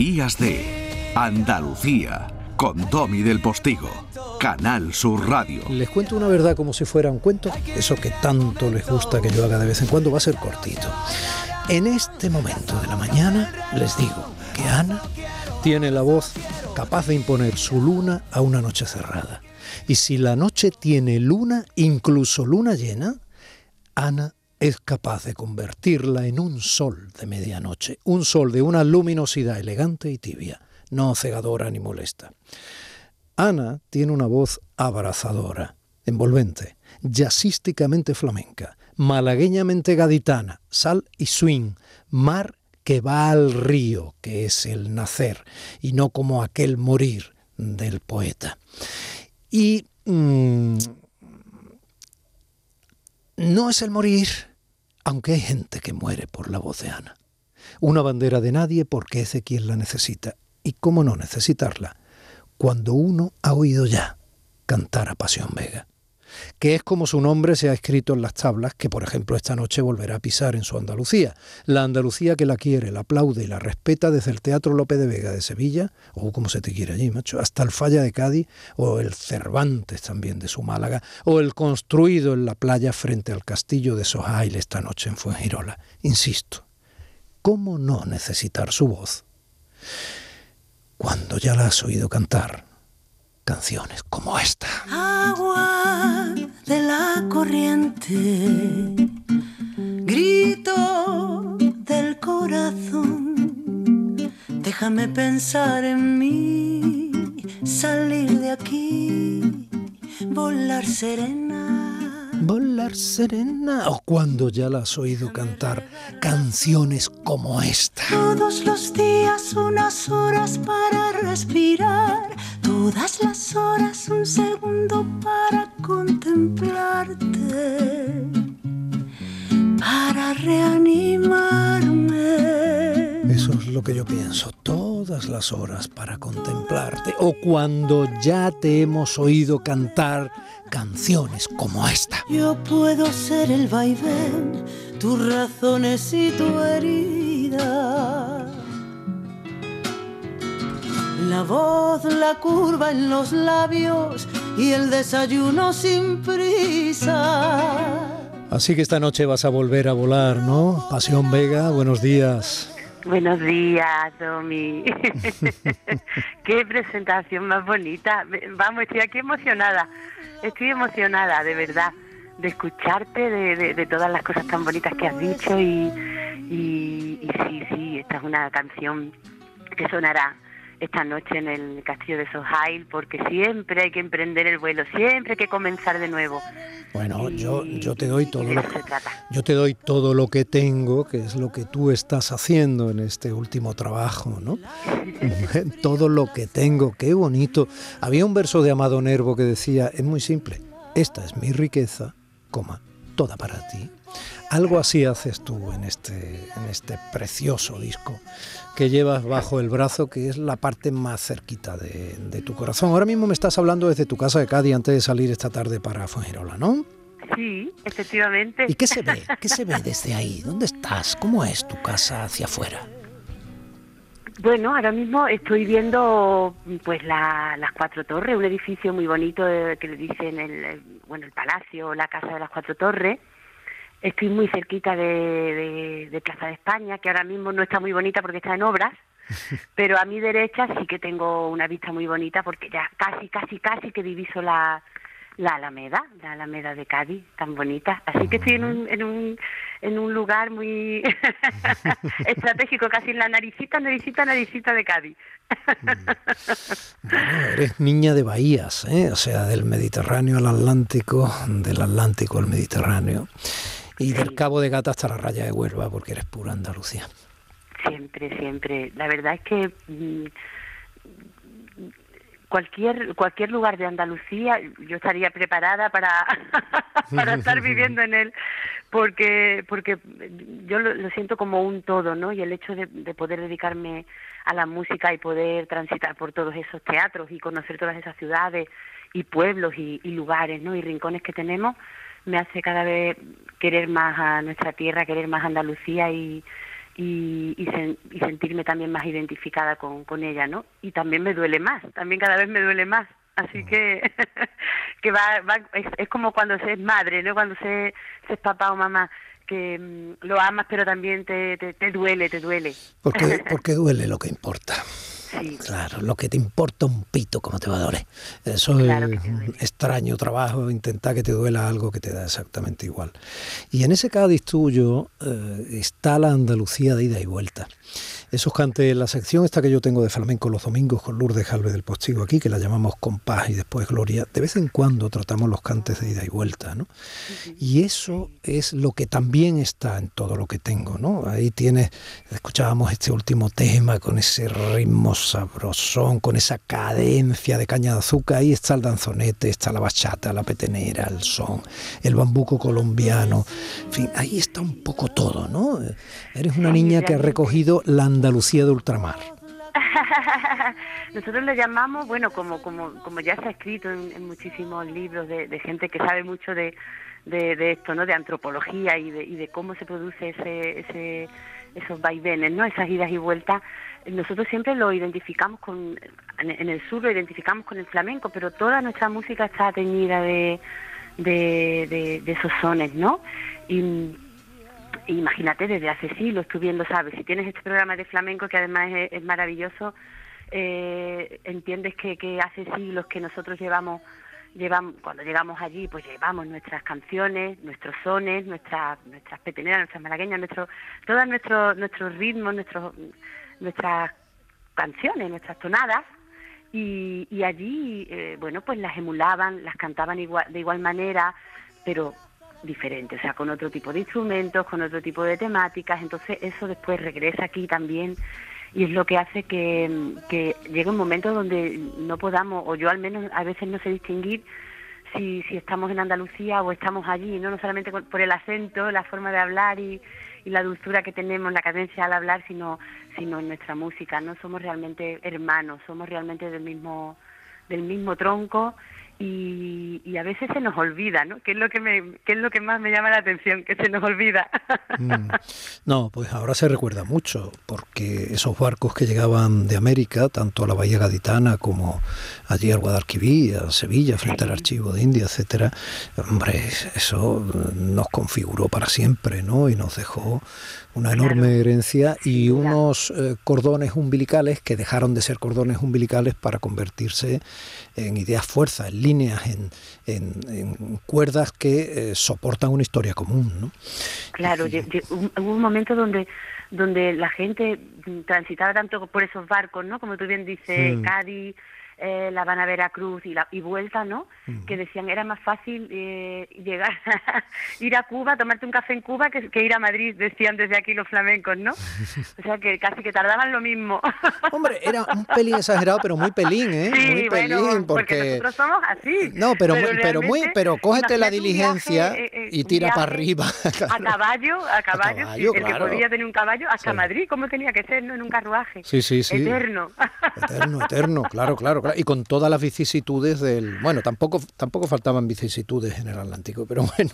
Días de Andalucía con Domi del Postigo, Canal Sur Radio. Les cuento una verdad como si fuera un cuento, eso que tanto les gusta que yo haga de vez en cuando va a ser cortito. En este momento de la mañana les digo que Ana tiene la voz capaz de imponer su luna a una noche cerrada. Y si la noche tiene luna, incluso luna llena, Ana es capaz de convertirla en un sol de medianoche, un sol de una luminosidad elegante y tibia, no cegadora ni molesta. Ana tiene una voz abrazadora, envolvente, jazzísticamente flamenca, malagueñamente gaditana, sal y swing, mar que va al río, que es el nacer, y no como aquel morir del poeta. Y mm, no es el morir, aunque hay gente que muere por la voz de Ana. Una bandera de nadie porque es de quien la necesita. ¿Y cómo no necesitarla? Cuando uno ha oído ya cantar a Pasión Vega que es como su nombre se ha escrito en las tablas que, por ejemplo, esta noche volverá a pisar en su Andalucía. La Andalucía que la quiere, la aplaude y la respeta desde el Teatro López de Vega de Sevilla, o como se te quiere allí, macho, hasta el Falla de Cádiz, o el Cervantes también de su Málaga, o el construido en la playa frente al castillo de Sohail esta noche en Fuengirola. Insisto, ¿cómo no necesitar su voz? Cuando ya la has oído cantar, canciones como esta. Agua corriente, grito del corazón, déjame pensar en mí, salir de aquí, volar serena volar serena o cuando ya la has oído cantar canciones como esta. Todos los días unas horas para respirar, todas las horas un segundo para contemplarte, para reanimarme. Eso es lo que yo pienso, todas las horas para contemplarte o cuando ya te hemos oído cantar canciones como esta. Yo puedo ser el vaivén, tus razones y tu herida. La voz, la curva en los labios y el desayuno sin prisa. Así que esta noche vas a volver a volar, ¿no? Pasión Vega, buenos días. Buenos días, Domi. Qué presentación más bonita. Vamos, estoy aquí emocionada. Estoy emocionada, de verdad, de escucharte, de, todas las cosas tan bonitas que has dicho y, y, sí, sí, esta es una canción que sonará esta noche en el castillo de Sohail porque siempre hay que emprender el vuelo, siempre hay que comenzar de nuevo. Bueno, yo, yo te doy todo lo que yo te doy todo lo que tengo, que es lo que tú estás haciendo en este último trabajo, ¿no? todo lo que tengo, qué bonito. Había un verso de Amado Nervo que decía, es muy simple, esta es mi riqueza, coma, toda para ti. Algo así haces tú en este, en este precioso disco que llevas bajo el brazo, que es la parte más cerquita de, de, tu corazón. Ahora mismo me estás hablando desde tu casa de Cádiz antes de salir esta tarde para Fuengirola, ¿no? Sí, efectivamente. ¿Y qué se ve? ¿Qué se ve desde ahí? ¿Dónde estás? ¿Cómo es tu casa hacia afuera? Bueno, ahora mismo estoy viendo pues las cuatro torres, un edificio muy bonito eh, que le dicen el, bueno el palacio, la casa de las cuatro torres Estoy muy cerquita de, Plaza de España, que ahora mismo no está muy bonita porque está en obras, pero a mi derecha sí que tengo una vista muy bonita porque ya casi, casi, casi que diviso la, la Alameda, la Alameda de Cádiz, tan bonita. Así que estoy en un, en un, en un lugar muy estratégico, casi en la naricita, naricita, naricita de Cádiz. bueno, eres niña de bahías, ¿eh? o sea, del Mediterráneo al Atlántico, del Atlántico al Mediterráneo y del Cabo de Gata hasta la raya de Huelva, porque eres pura Andalucía. Siempre, siempre. La verdad es que mm, cualquier cualquier lugar de Andalucía yo estaría preparada para, para estar viviendo en él porque porque yo lo, siento como un todo no y el hecho de, poder dedicarme a la música y poder transitar por todos esos teatros y conocer todas esas ciudades y pueblos y, y lugares no y rincones que tenemos me hace cada vez querer más a nuestra tierra, querer más Andalucía y, y, y, sentirme también más identificada con, con ella, ¿no? Y también me duele más, también cada vez me duele más. Así que, que va, va es, como cuando se es madre, ¿no? Cuando se, se es papá o mamá que mm, lo amas pero también te, te, te duele, te duele. Porque, porque duele lo que importa. Claro, lo que te importa un pito, como te va a doler. Eso es un extraño trabajo, intentar que te duela algo que te da exactamente igual. Y en ese Cádiz tuyo eh, está la Andalucía de ida y vuelta. Esos cantes, la sección esta que yo tengo de flamenco los domingos con Lourdes Jalve del Postigo aquí, que la llamamos compás y después gloria, de vez en cuando tratamos los cantes de ida y vuelta, ¿no? Y eso es lo que también está en todo lo que tengo, ¿no? Ahí tienes, escuchábamos este último tema con ese ritmo sabrosón, con esa cadencia de caña de azúcar, ahí está el danzonete, está la bachata, la petenera, el son, el bambuco colombiano, en fin, ahí está un poco todo, ¿no? Eres una niña que ha recogido la Andalucía de ultramar. Nosotros le llamamos, bueno, como, como, como ya se ha escrito en, muchísimos libros de, gente que sabe mucho de, de, esto, ¿no? De antropología y de, y de cómo se produce ese, ese, esos vaivenes, ¿no? Esas idas y vueltas. Nosotros siempre lo identificamos con, en el sur lo identificamos con el flamenco, pero toda nuestra música está teñida de, de, esos sones, ¿no? Y imagínate, desde hace siglos tú bien sabes, si tienes este programa de flamenco que además es, maravilloso, eh, entiendes que, que hace siglos que nosotros llevamos llevamos cuando llegamos allí pues llevamos nuestras canciones nuestros sones nuestras nuestras peteneras nuestras malagueñas nuestro todos nuestros nuestros ritmos nuestros nuestras canciones nuestras tonadas y, y allí eh, bueno pues las emulaban las cantaban igual de igual manera pero diferente, o sea, con otro tipo de instrumentos, con otro tipo de temáticas, entonces eso después regresa aquí también y es lo que hace que, que llegue un momento donde no podamos, o yo al menos a veces no sé distinguir si, si estamos en Andalucía o estamos allí, no, no solamente por el acento, la forma de hablar y, y la dulzura que tenemos, la cadencia al hablar, sino, sino en nuestra música, no somos realmente hermanos, somos realmente del mismo, del mismo tronco y, a veces se nos olvida, ¿no? ¿Qué es lo que me, qué es lo que más me llama la atención? Que se nos olvida. Mm. No, pues ahora se recuerda mucho, porque esos barcos que llegaban de América, tanto a la Bahía Gaditana como allí al Guadalquivir, a Sevilla, frente al Archivo de India, etcétera, hombre, eso nos configuró para siempre, ¿no? Y nos dejó una enorme herencia y unos eh, cordones umbilicales que dejaron de ser cordones umbilicales para convertirse en ideas fuerza, en líneas, en, en, cuerdas que eh, soportan una historia común. ¿no? Claro, hubo un momento donde donde la gente transitaba tanto por esos barcos, ¿no? Como tú bien dices. Cádiz, eh, La Habana, Veracruz y, la, y vuelta, ¿no? Que decían era más fácil eh, llegar, ir a Cuba, tomarte un café en Cuba que, ir a Madrid, decían desde aquí los flamencos, ¿no? O sea que casi que tardaban lo mismo. Hombre, era un pelín exagerado, pero muy pelín, ¿eh? Sí, muy pelín, porque... nosotros somos así. No, pero, pero, muy, pero cógete la diligencia eh, y tira para arriba. A caballo, a caballo, el que podía tener un caballo, hasta Madrid, ¿cómo tenía que ser, no? En un carruaje. Sí, sí, sí. Eterno. Eterno, eterno, claro, claro, claro y con todas las vicisitudes del... Bueno, tampoco, tampoco faltaban vicisitudes en el Atlántico, pero bueno,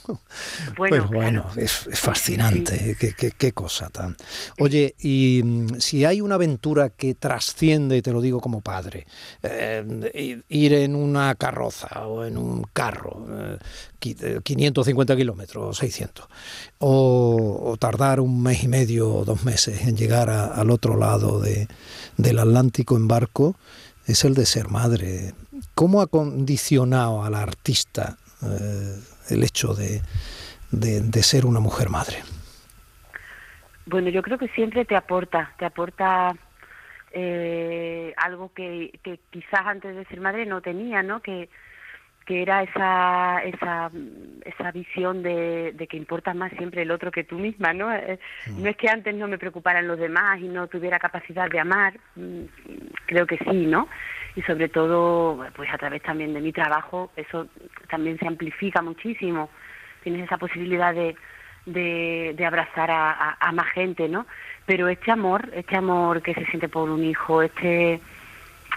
bueno, bueno es, fascinante, Qué, qué, cosa tan... Oye, y mm, si hay una aventura que trasciende, y te lo digo como padre, eh, ir en una carroza o en un carro, 550 eh, kilómetros o 600, o, tardar un mes y medio o dos meses en llegar al otro lado de, del Atlántico en barco, es el de ser madre. ¿Cómo ha condicionado a la artista eh, el hecho de, de, ser una mujer madre? Bueno, yo creo que siempre te aporta, te aporta eh, algo que, que, quizás antes de ser madre no tenía, ¿no? Que, que era esa, esa, esa visión de, de, que importa más siempre el otro que tú misma, ¿no? Eh. No es que antes no me preocuparan los demás y no tuviera capacidad de amar, mm, creo que sí, ¿no? Y sobre todo, pues a través también de mi trabajo, eso también se amplifica muchísimo. Tienes esa posibilidad de, de, abrazar a, más gente, ¿no? Pero este amor, este amor que se siente por un hijo, este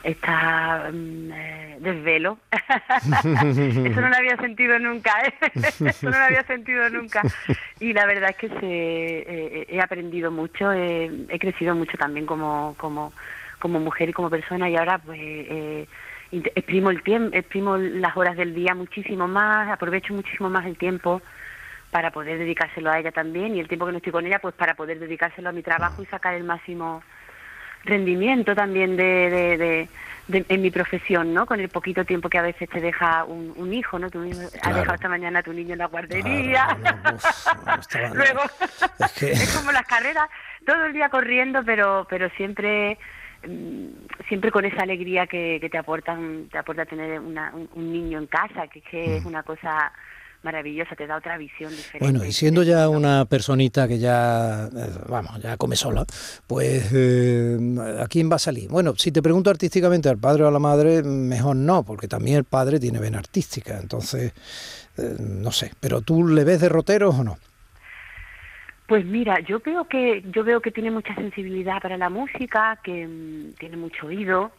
esta mm, eh, desvelo. Eso no lo había sentido nunca, ¿eh? Eso no lo había sentido nunca. Y la verdad es que se, eh, he aprendido mucho, he crecido mucho también como, como, como mujer y como persona y ahora pues eh, exprimo el tiempo, exprimo las horas del día muchísimo más, aprovecho muchísimo más el tiempo para poder dedicárselo a ella también y el tiempo que no estoy con ella pues para poder dedicárselo a mi trabajo y sacar el máximo rendimiento también de, de, en mi profesión, ¿no? Con el poquito tiempo que a veces te deja un, hijo, ¿no? Tu has dejado esta mañana a tu niño en la guardería. Luego, es, como las carreras, todo el día corriendo, pero, pero siempre siempre con esa alegría que, te aportan te aporta tener un, niño en casa que, que es mm. una cosa maravillosa, te da otra visión diferente. Bueno, y siendo ya una personita que ya, eh, vamos, ya come sola, pues eh, ¿a quién va a salir? Bueno, si te pregunto artísticamente al padre o a la madre, mejor no, porque también el padre tiene vena artística, entonces, eh, no sé, pero ¿tú le ves derroteros o no? Pues mira, yo veo que yo veo que tiene mucha sensibilidad para la música, que mm, tiene mucho oído,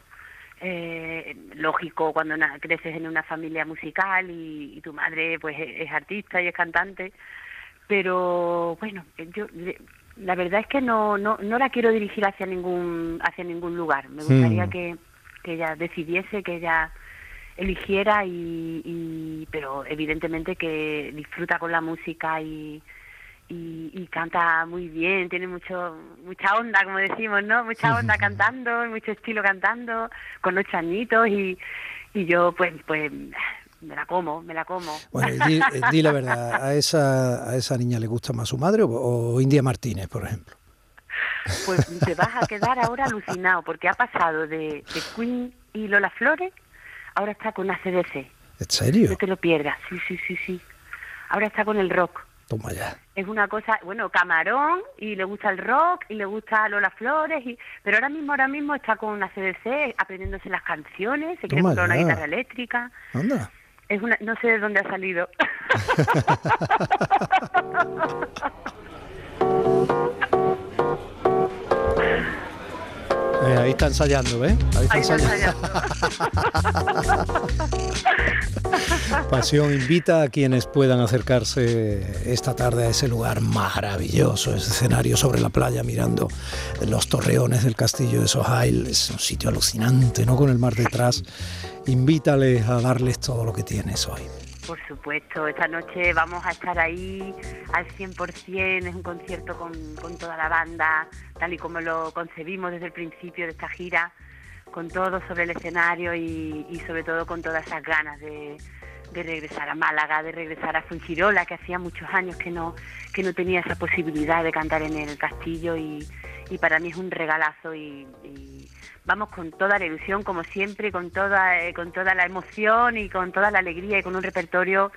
eh, lógico cuando creces en una familia musical y, tu madre pues e-, es, artista y es cantante. Pero bueno yo la verdad es que no no no la quiero dirigir hacia ningún hacia ningún lugar. Me gustaría que, que ella decidiese que ella eligiera y, y pero evidentemente que disfruta con la música y y, canta muy bien, tiene mucho mucha onda, como decimos, ¿no? Mucha onda cantando, mucho estilo cantando, con ocho añitos y, y yo pues pues me la como, me la como. Bueno, di, di, la verdad, ¿a esa, ¿a esa niña le gusta más su madre o, India Martínez, por ejemplo? Pues te vas a quedar ahora alucinado, porque ha pasado de, de Queen y Lola Flores, ahora está con ACDC. ¿En serio? No te lo pierdas, sí, sí, sí, sí. Ahora está con el rock. Toma ya. Es una cosa, bueno, camarón, y le gusta el rock, y le gusta Lola Flores, y, pero ahora mismo, ahora mismo está con una CDC aprendiéndose las canciones, se quiere comprar una guitarra eléctrica. Anda. Es una, no sé de dónde ha salido. está ensayando. Ahí está, ensayando. Pasión invita a quienes puedan acercarse esta tarde a ese lugar maravilloso, ese escenario sobre la playa mirando los torreones del castillo de Sohail. Es un sitio alucinante, ¿no? Con el mar detrás. Invítales a darles todo lo que tienes hoy. Por supuesto, esta noche vamos a estar ahí al 100%, es un concierto con, toda la banda, tal y como lo concebimos desde el principio de esta gira, con todo sobre el escenario y, sobre todo con todas esas ganas de, regresar a Málaga, de regresar a Fuengirola, que hacía muchos años que no, que no tenía esa posibilidad de cantar en el castillo y, para mí es un regalazo y vamos con toda la ilusión, como siempre, con toda, eh, con toda la emoción y con toda la alegría y con un repertorio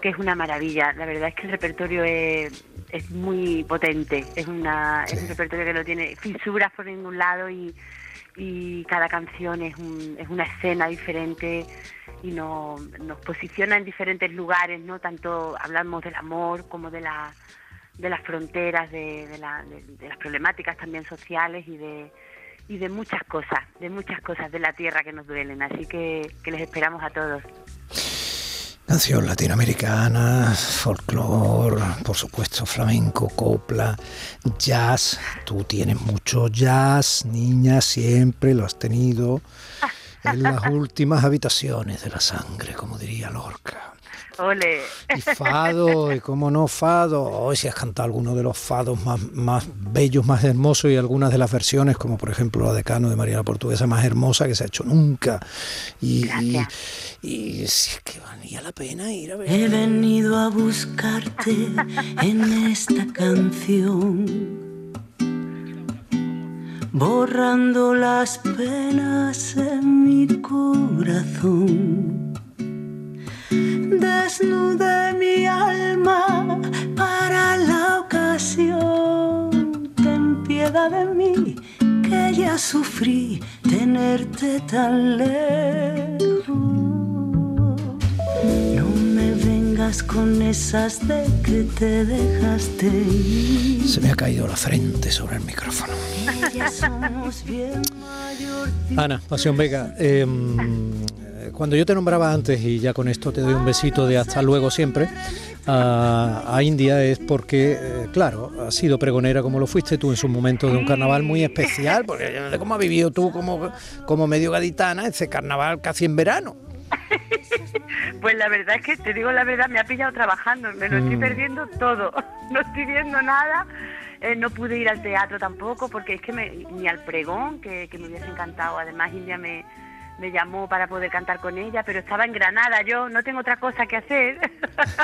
que es una maravilla. La verdad es que el repertorio es, es muy potente, es, una, es un repertorio que no tiene fisuras por ningún lado y, y cada canción es, un, es una escena diferente y no, nos posiciona en diferentes lugares, no tanto hablamos del amor como de la de las fronteras, de, de, la, de las problemáticas también sociales y de, y de muchas cosas, de muchas cosas de la tierra que nos duelen. Así que, les esperamos a todos. Canción latinoamericana, folclore, por supuesto flamenco, copla, jazz. Tú tienes mucho jazz, niña, siempre lo has tenido en las últimas habitaciones de la sangre, como. Ole. Y fado, y cómo no fado. Hoy si has cantado alguno de los fados más, más bellos, más hermosos y algunas de las versiones, como por ejemplo la Decano de María la Portuguesa, más hermosa que se ha hecho nunca. Y, y, si es que valía la pena ir a ver. He venido a buscarte en esta canción borrando las penas en mi corazón desnude mi alma para la ocasión. Ten piedad de mí, que ya sufrí tenerte tan lejos. No me vengas con esas de que te dejaste Se me ha caído la frente sobre el micrófono. Ana, Pasión Vega, em, cuando yo te nombraba antes, y ya con esto te doy un besito de hasta luego siempre, a, India es porque, eh, claro, has sido pregonera como lo fuiste tú en su momento de un carnaval muy especial, porque yo no sé cómo has vivido tú como, como medio gaditana ese carnaval casi en verano. Pues la verdad es que te digo la verdad, me ha pillado trabajando, me lo estoy mm. perdiendo todo, no estoy viendo nada, eh, no pude ir al teatro tampoco porque es que me, ni al pregón, que, que me hubiese encantado, además India me, me llamó para poder cantar con ella, pero estaba en Granada, yo no tengo otra cosa que hacer,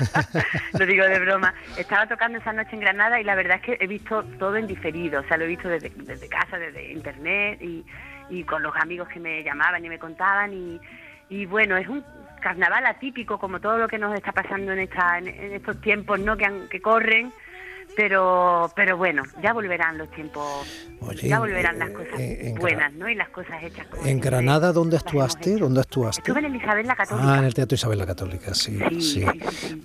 lo digo de broma, estaba tocando esa noche en Granada y la verdad es que he visto todo en diferido, o sea, lo he visto desde, desde casa, desde internet y, y con los amigos que me llamaban y me contaban y, y bueno, es un carnaval atípico como todo lo que nos está pasando en, esta, en, estos tiempos ¿no? que, que corren pero pero bueno, ya volverán los tiempos, ya volverán las cosas buenas, ¿no? Y las cosas hechas. ¿En Granada dónde actuaste? ¿Dónde actuaste? Estuve en el Isabel la Católica. Ah, en el Teatro Isabel la Católica, sí, sí.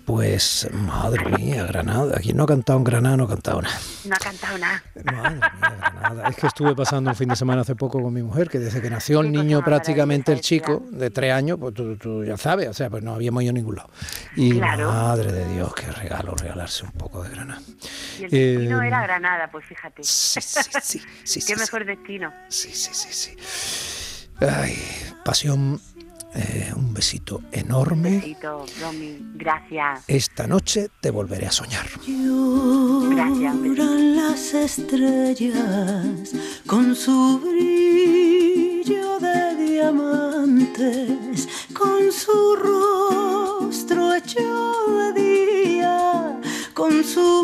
pues, madre mía, Granada. Aquí no ha cantado en Granada, no ha cantado nada. No ha cantado nada. Madre mía, Granada. Es que estuve pasando un fin de semana hace poco con mi mujer, que desde que nació el niño prácticamente el chico, de tres años, pues tú, ya sabes, o sea, pues no habíamos ido a ningún lado. Y madre de Dios, qué regalo regalarse un poco de Granada. Y el destino era eh, Granada, pues fíjate. Sí, sí, sí. Qué mejor destino. Sí, sí, sí, sí. Ay, pasión. Eh, un besito enorme. Un besito, Romy. Gracias. Esta noche te volveré a soñar. Gracias. las estrellas con su brillo de diamantes, con su rostro hecho de día, con su